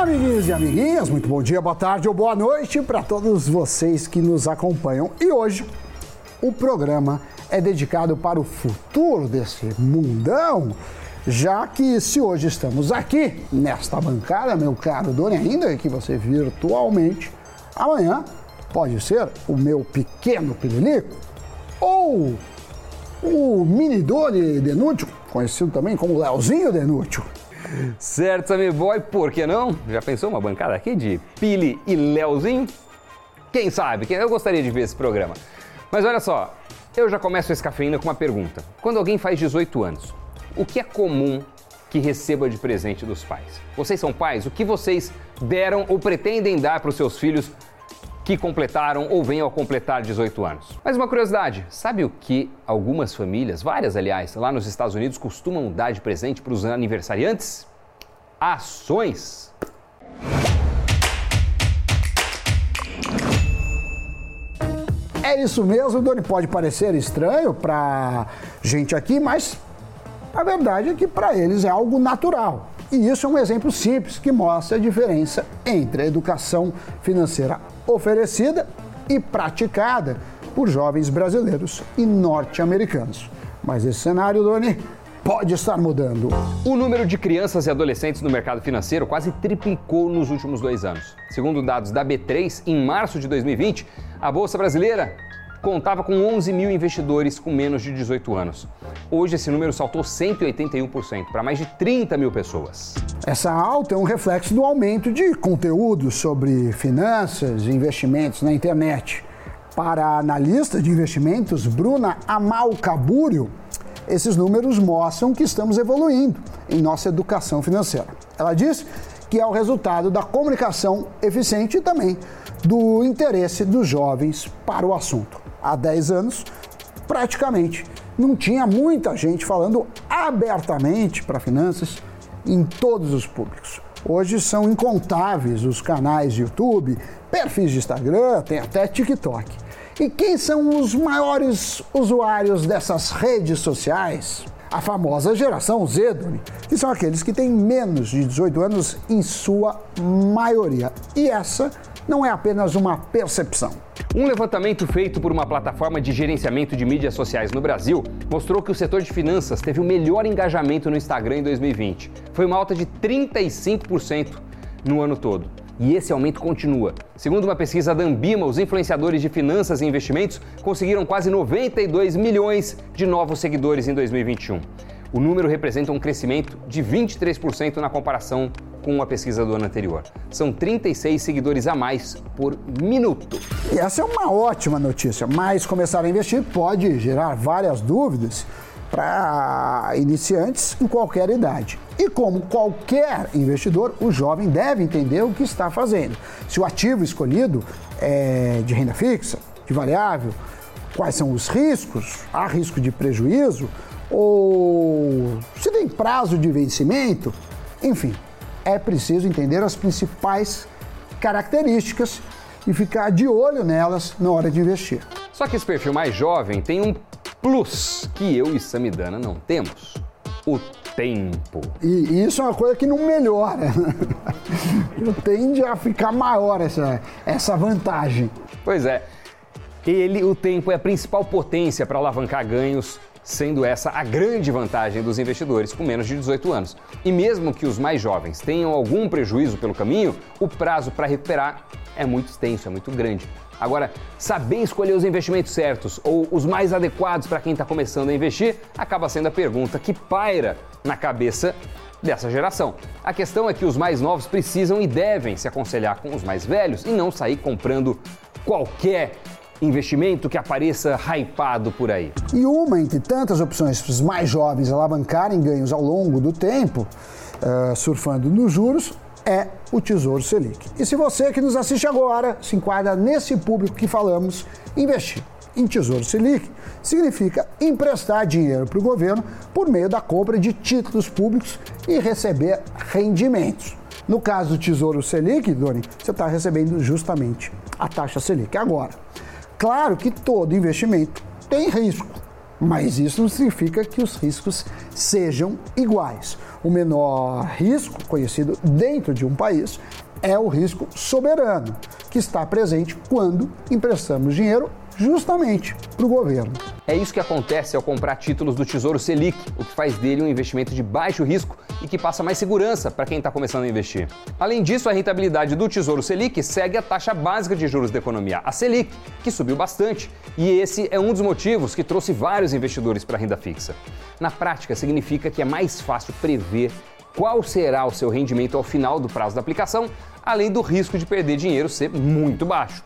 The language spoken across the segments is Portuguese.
Amiguinhos e amiguinhas, muito bom dia, boa tarde ou boa noite para todos vocês que nos acompanham. E hoje o programa é dedicado para o futuro desse mundão, já que se hoje estamos aqui nesta bancada, meu caro Doni, ainda que você virtualmente, amanhã pode ser o meu pequeno pirilico ou o mini Doni Denútil, conhecido também como Leozinho Denútil. Certo, Sammy Boy, por que não? Já pensou uma bancada aqui de Pili e Leozinho? Quem sabe? Eu gostaria de ver esse programa. Mas olha só, eu já começo esse cafeína com uma pergunta. Quando alguém faz 18 anos, o que é comum que receba de presente dos pais? Vocês são pais? O que vocês deram ou pretendem dar para os seus filhos que completaram ou venham a completar 18 anos. Mas uma curiosidade, sabe o que algumas famílias, várias aliás, lá nos Estados Unidos costumam dar de presente para os aniversariantes? Ações. É isso mesmo, Doni. Pode parecer estranho para gente aqui, mas a verdade é que para eles é algo natural. E isso é um exemplo simples que mostra a diferença entre a educação financeira oferecida e praticada por jovens brasileiros e norte-americanos. Mas esse cenário, Doni, pode estar mudando. O número de crianças e adolescentes no mercado financeiro quase triplicou nos últimos dois anos. Segundo dados da B3, em março de 2020, a Bolsa Brasileira contava com 11 mil investidores com menos de 18 anos. Hoje esse número saltou 181% para mais de 30 mil pessoas. Essa alta é um reflexo do aumento de conteúdo sobre finanças e investimentos na internet. Para a analista de investimentos Bruna Amalcabúrio, esses números mostram que estamos evoluindo em nossa educação financeira. Ela diz que é o resultado da comunicação eficiente e também do interesse dos jovens para o assunto. Há 10 anos, praticamente não tinha muita gente falando abertamente para finanças em todos os públicos. Hoje são incontáveis os canais de YouTube, perfis de Instagram, tem até TikTok. E quem são os maiores usuários dessas redes sociais? A famosa geração Z, que são aqueles que têm menos de 18 anos em sua maioria. E essa não é apenas uma percepção. Um levantamento feito por uma plataforma de gerenciamento de mídias sociais no Brasil mostrou que o setor de finanças teve o melhor engajamento no Instagram em 2020. Foi uma alta de 35% no ano todo. E esse aumento continua. Segundo uma pesquisa da Ambima, os influenciadores de finanças e investimentos conseguiram quase 92 milhões de novos seguidores em 2021. O número representa um crescimento de 23% na comparação com a pesquisa do ano anterior. São 36 seguidores a mais por minuto. Essa é uma ótima notícia, mas começar a investir pode gerar várias dúvidas para iniciantes em qualquer idade. E como qualquer investidor, o jovem deve entender o que está fazendo. Se o ativo escolhido é de renda fixa, de variável, quais são os riscos, há risco de prejuízo, ou se tem prazo de vencimento, enfim, é preciso entender as principais características e ficar de olho nelas na hora de investir. Só que esse perfil mais jovem tem um plus que eu e Samidana não temos: o tempo. E isso é uma coisa que não melhora. Tende a ficar maior essa, essa vantagem. Pois é. Ele, o tempo, é a principal potência para alavancar ganhos sendo essa a grande vantagem dos investidores com menos de 18 anos. E mesmo que os mais jovens tenham algum prejuízo pelo caminho, o prazo para recuperar é muito extenso, é muito grande. Agora, saber escolher os investimentos certos ou os mais adequados para quem está começando a investir acaba sendo a pergunta que paira na cabeça dessa geração. A questão é que os mais novos precisam e devem se aconselhar com os mais velhos e não sair comprando qualquer investimento que apareça hypado por aí. E uma entre tantas opções para os mais jovens alavancarem ganhos ao longo do tempo, uh, surfando nos juros, é o Tesouro Selic. E se você que nos assiste agora se enquadra nesse público que falamos, investir em Tesouro Selic significa emprestar dinheiro para o governo por meio da compra de títulos públicos e receber rendimentos. No caso do Tesouro Selic, Doni, você está recebendo justamente a taxa Selic. Agora, claro que todo investimento tem risco, mas isso não significa que os riscos sejam iguais. O menor risco conhecido dentro de um país é o risco soberano, que está presente quando emprestamos dinheiro justamente para o governo. É isso que acontece ao comprar títulos do Tesouro Selic, o que faz dele um investimento de baixo risco e que passa mais segurança para quem está começando a investir. Além disso, a rentabilidade do Tesouro Selic segue a taxa básica de juros da economia, a Selic, que subiu bastante. E esse é um dos motivos que trouxe vários investidores para a renda fixa. Na prática, significa que é mais fácil prever qual será o seu rendimento ao final do prazo da aplicação, além do risco de perder dinheiro ser muito baixo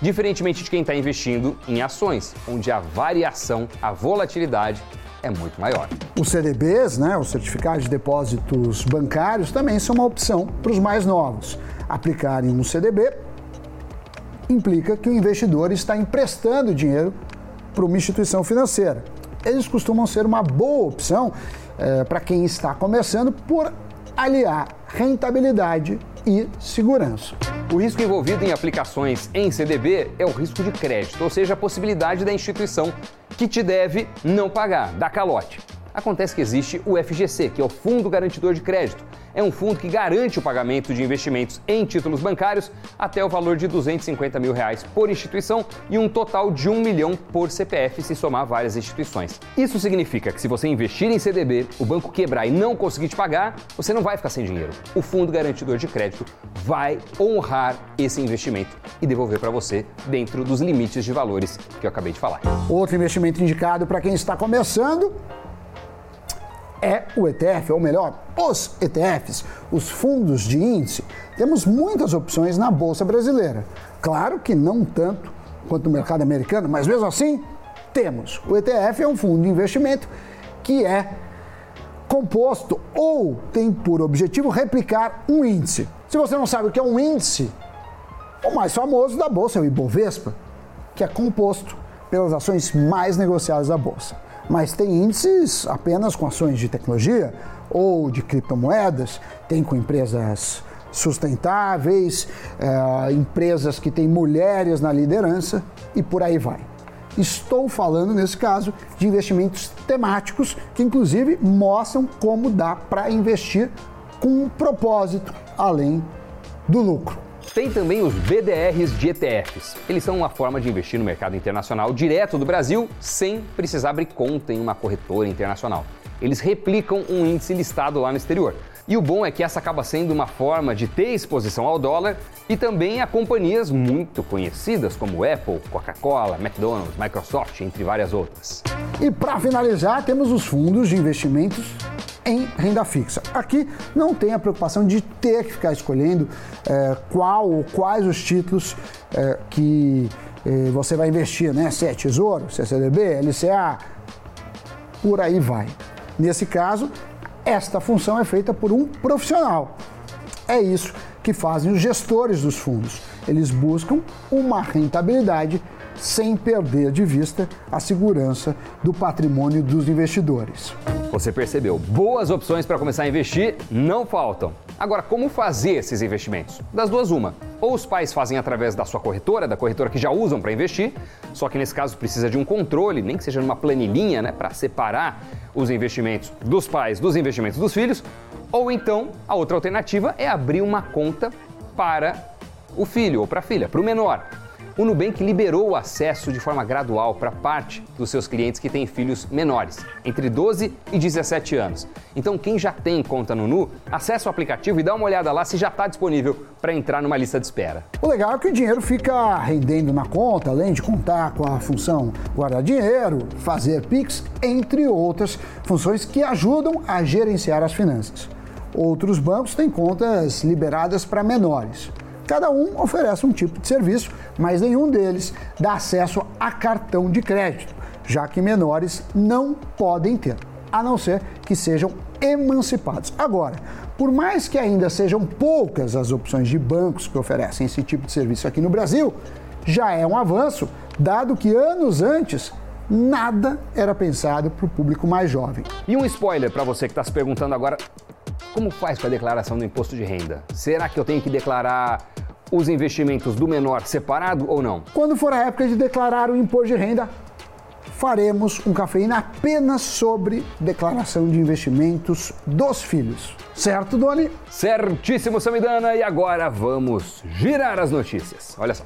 diferentemente de quem está investindo em ações, onde a variação, a volatilidade é muito maior. Os CDBs, né, os certificados de depósitos bancários, também são uma opção para os mais novos. Aplicarem um CDB implica que o investidor está emprestando dinheiro para uma instituição financeira. Eles costumam ser uma boa opção é, para quem está começando por aliar rentabilidade e segurança. O risco envolvido em aplicações em CDB é o risco de crédito, ou seja, a possibilidade da instituição que te deve não pagar, dar calote. Acontece que existe o FGC, que é o Fundo Garantidor de Crédito. É um fundo que garante o pagamento de investimentos em títulos bancários até o valor de 250 mil reais por instituição e um total de 1 milhão por CPF se somar várias instituições. Isso significa que se você investir em CDB, o banco quebrar e não conseguir te pagar, você não vai ficar sem dinheiro. O Fundo Garantidor de Crédito vai honrar esse investimento e devolver para você dentro dos limites de valores que eu acabei de falar. Outro investimento indicado para quem está começando é o ETF, ou melhor, os ETFs, os fundos de índice. Temos muitas opções na Bolsa Brasileira. Claro que não tanto quanto no mercado americano, mas mesmo assim temos. O ETF é um fundo de investimento que é composto ou tem por objetivo replicar um índice. Se você não sabe o que é um índice, o mais famoso da bolsa é o Ibovespa, que é composto pelas ações mais negociadas da bolsa mas tem índices apenas com ações de tecnologia ou de criptomoedas, tem com empresas sustentáveis, é, empresas que têm mulheres na liderança e por aí vai. Estou falando, nesse caso, de investimentos temáticos que, inclusive, mostram como dá para investir com um propósito além do lucro. Tem também os BDRs de ETFs. Eles são uma forma de investir no mercado internacional direto do Brasil sem precisar abrir conta em uma corretora internacional. Eles replicam um índice listado lá no exterior. E o bom é que essa acaba sendo uma forma de ter exposição ao dólar e também a companhias muito conhecidas como Apple, Coca-Cola, McDonald's, Microsoft, entre várias outras. E para finalizar, temos os fundos de investimentos em renda fixa. Aqui não tem a preocupação de ter que ficar escolhendo é, qual ou quais os títulos é, que é, você vai investir, né? Se é Tesouro, se é CDB, LCA, por aí vai. Nesse caso, esta função é feita por um profissional. É isso que fazem os gestores dos fundos. Eles buscam uma rentabilidade sem perder de vista a segurança do patrimônio dos investidores. Você percebeu, boas opções para começar a investir não faltam. Agora, como fazer esses investimentos? Das duas, uma. Ou os pais fazem através da sua corretora, da corretora que já usam para investir, só que nesse caso precisa de um controle, nem que seja numa planilhinha, né, para separar os investimentos dos pais dos investimentos dos filhos. Ou então, a outra alternativa é abrir uma conta para o filho ou para a filha, para o menor o Nubank liberou o acesso de forma gradual para parte dos seus clientes que têm filhos menores, entre 12 e 17 anos. Então, quem já tem conta no Nu, acessa o aplicativo e dá uma olhada lá se já está disponível para entrar numa lista de espera. O legal é que o dinheiro fica rendendo na conta, além de contar com a função guardar dinheiro, fazer Pix, entre outras funções que ajudam a gerenciar as finanças. Outros bancos têm contas liberadas para menores. Cada um oferece um tipo de serviço, mas nenhum deles dá acesso a cartão de crédito, já que menores não podem ter, a não ser que sejam emancipados. Agora, por mais que ainda sejam poucas as opções de bancos que oferecem esse tipo de serviço aqui no Brasil, já é um avanço, dado que anos antes nada era pensado para o público mais jovem. E um spoiler para você que está se perguntando agora: como faz com a declaração do imposto de renda? Será que eu tenho que declarar os investimentos do menor separado ou não? Quando for a época de declarar o imposto de renda, faremos um cafeína apenas sobre declaração de investimentos dos filhos. Certo, Doni? Certíssimo, Samidana. E agora vamos girar as notícias. Olha só.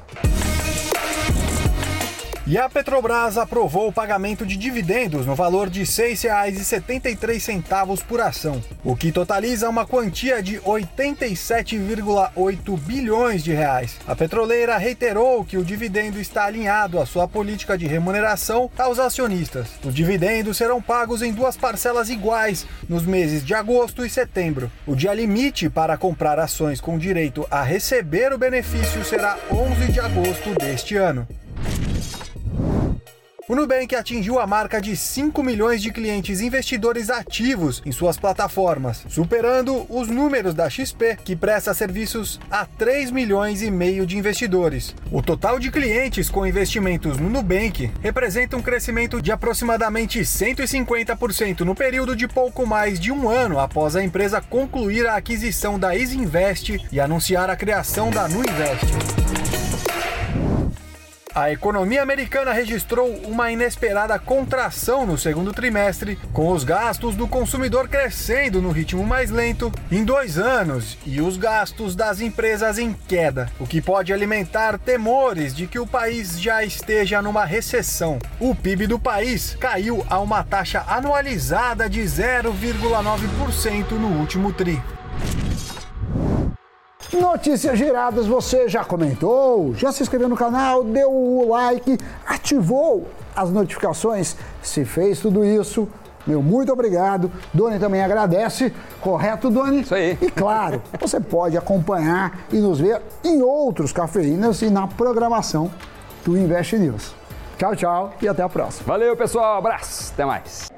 E a Petrobras aprovou o pagamento de dividendos no valor de R$ 6,73 por ação, o que totaliza uma quantia de 87,8 bilhões de reais. A petroleira reiterou que o dividendo está alinhado à sua política de remuneração aos acionistas. Os dividendos serão pagos em duas parcelas iguais nos meses de agosto e setembro. O dia limite para comprar ações com direito a receber o benefício será 11 de agosto deste ano. O Nubank atingiu a marca de 5 milhões de clientes investidores ativos em suas plataformas, superando os números da XP, que presta serviços a 3 milhões e meio de investidores. O total de clientes com investimentos no Nubank representa um crescimento de aproximadamente 150% no período de pouco mais de um ano após a empresa concluir a aquisição da Isinvest e anunciar a criação da Nuinvest. A economia americana registrou uma inesperada contração no segundo trimestre, com os gastos do consumidor crescendo no ritmo mais lento em dois anos e os gastos das empresas em queda, o que pode alimentar temores de que o país já esteja numa recessão. O PIB do país caiu a uma taxa anualizada de 0,9% no último tri. Notícias giradas, você já comentou, já se inscreveu no canal, deu o like, ativou as notificações. Se fez tudo isso, meu muito obrigado. Doni também agradece. Correto, Doni? Isso aí. E claro, você pode acompanhar e nos ver em outros cafeínas e na programação do Invest News. Tchau, tchau e até a próxima. Valeu, pessoal. Abraço. Até mais.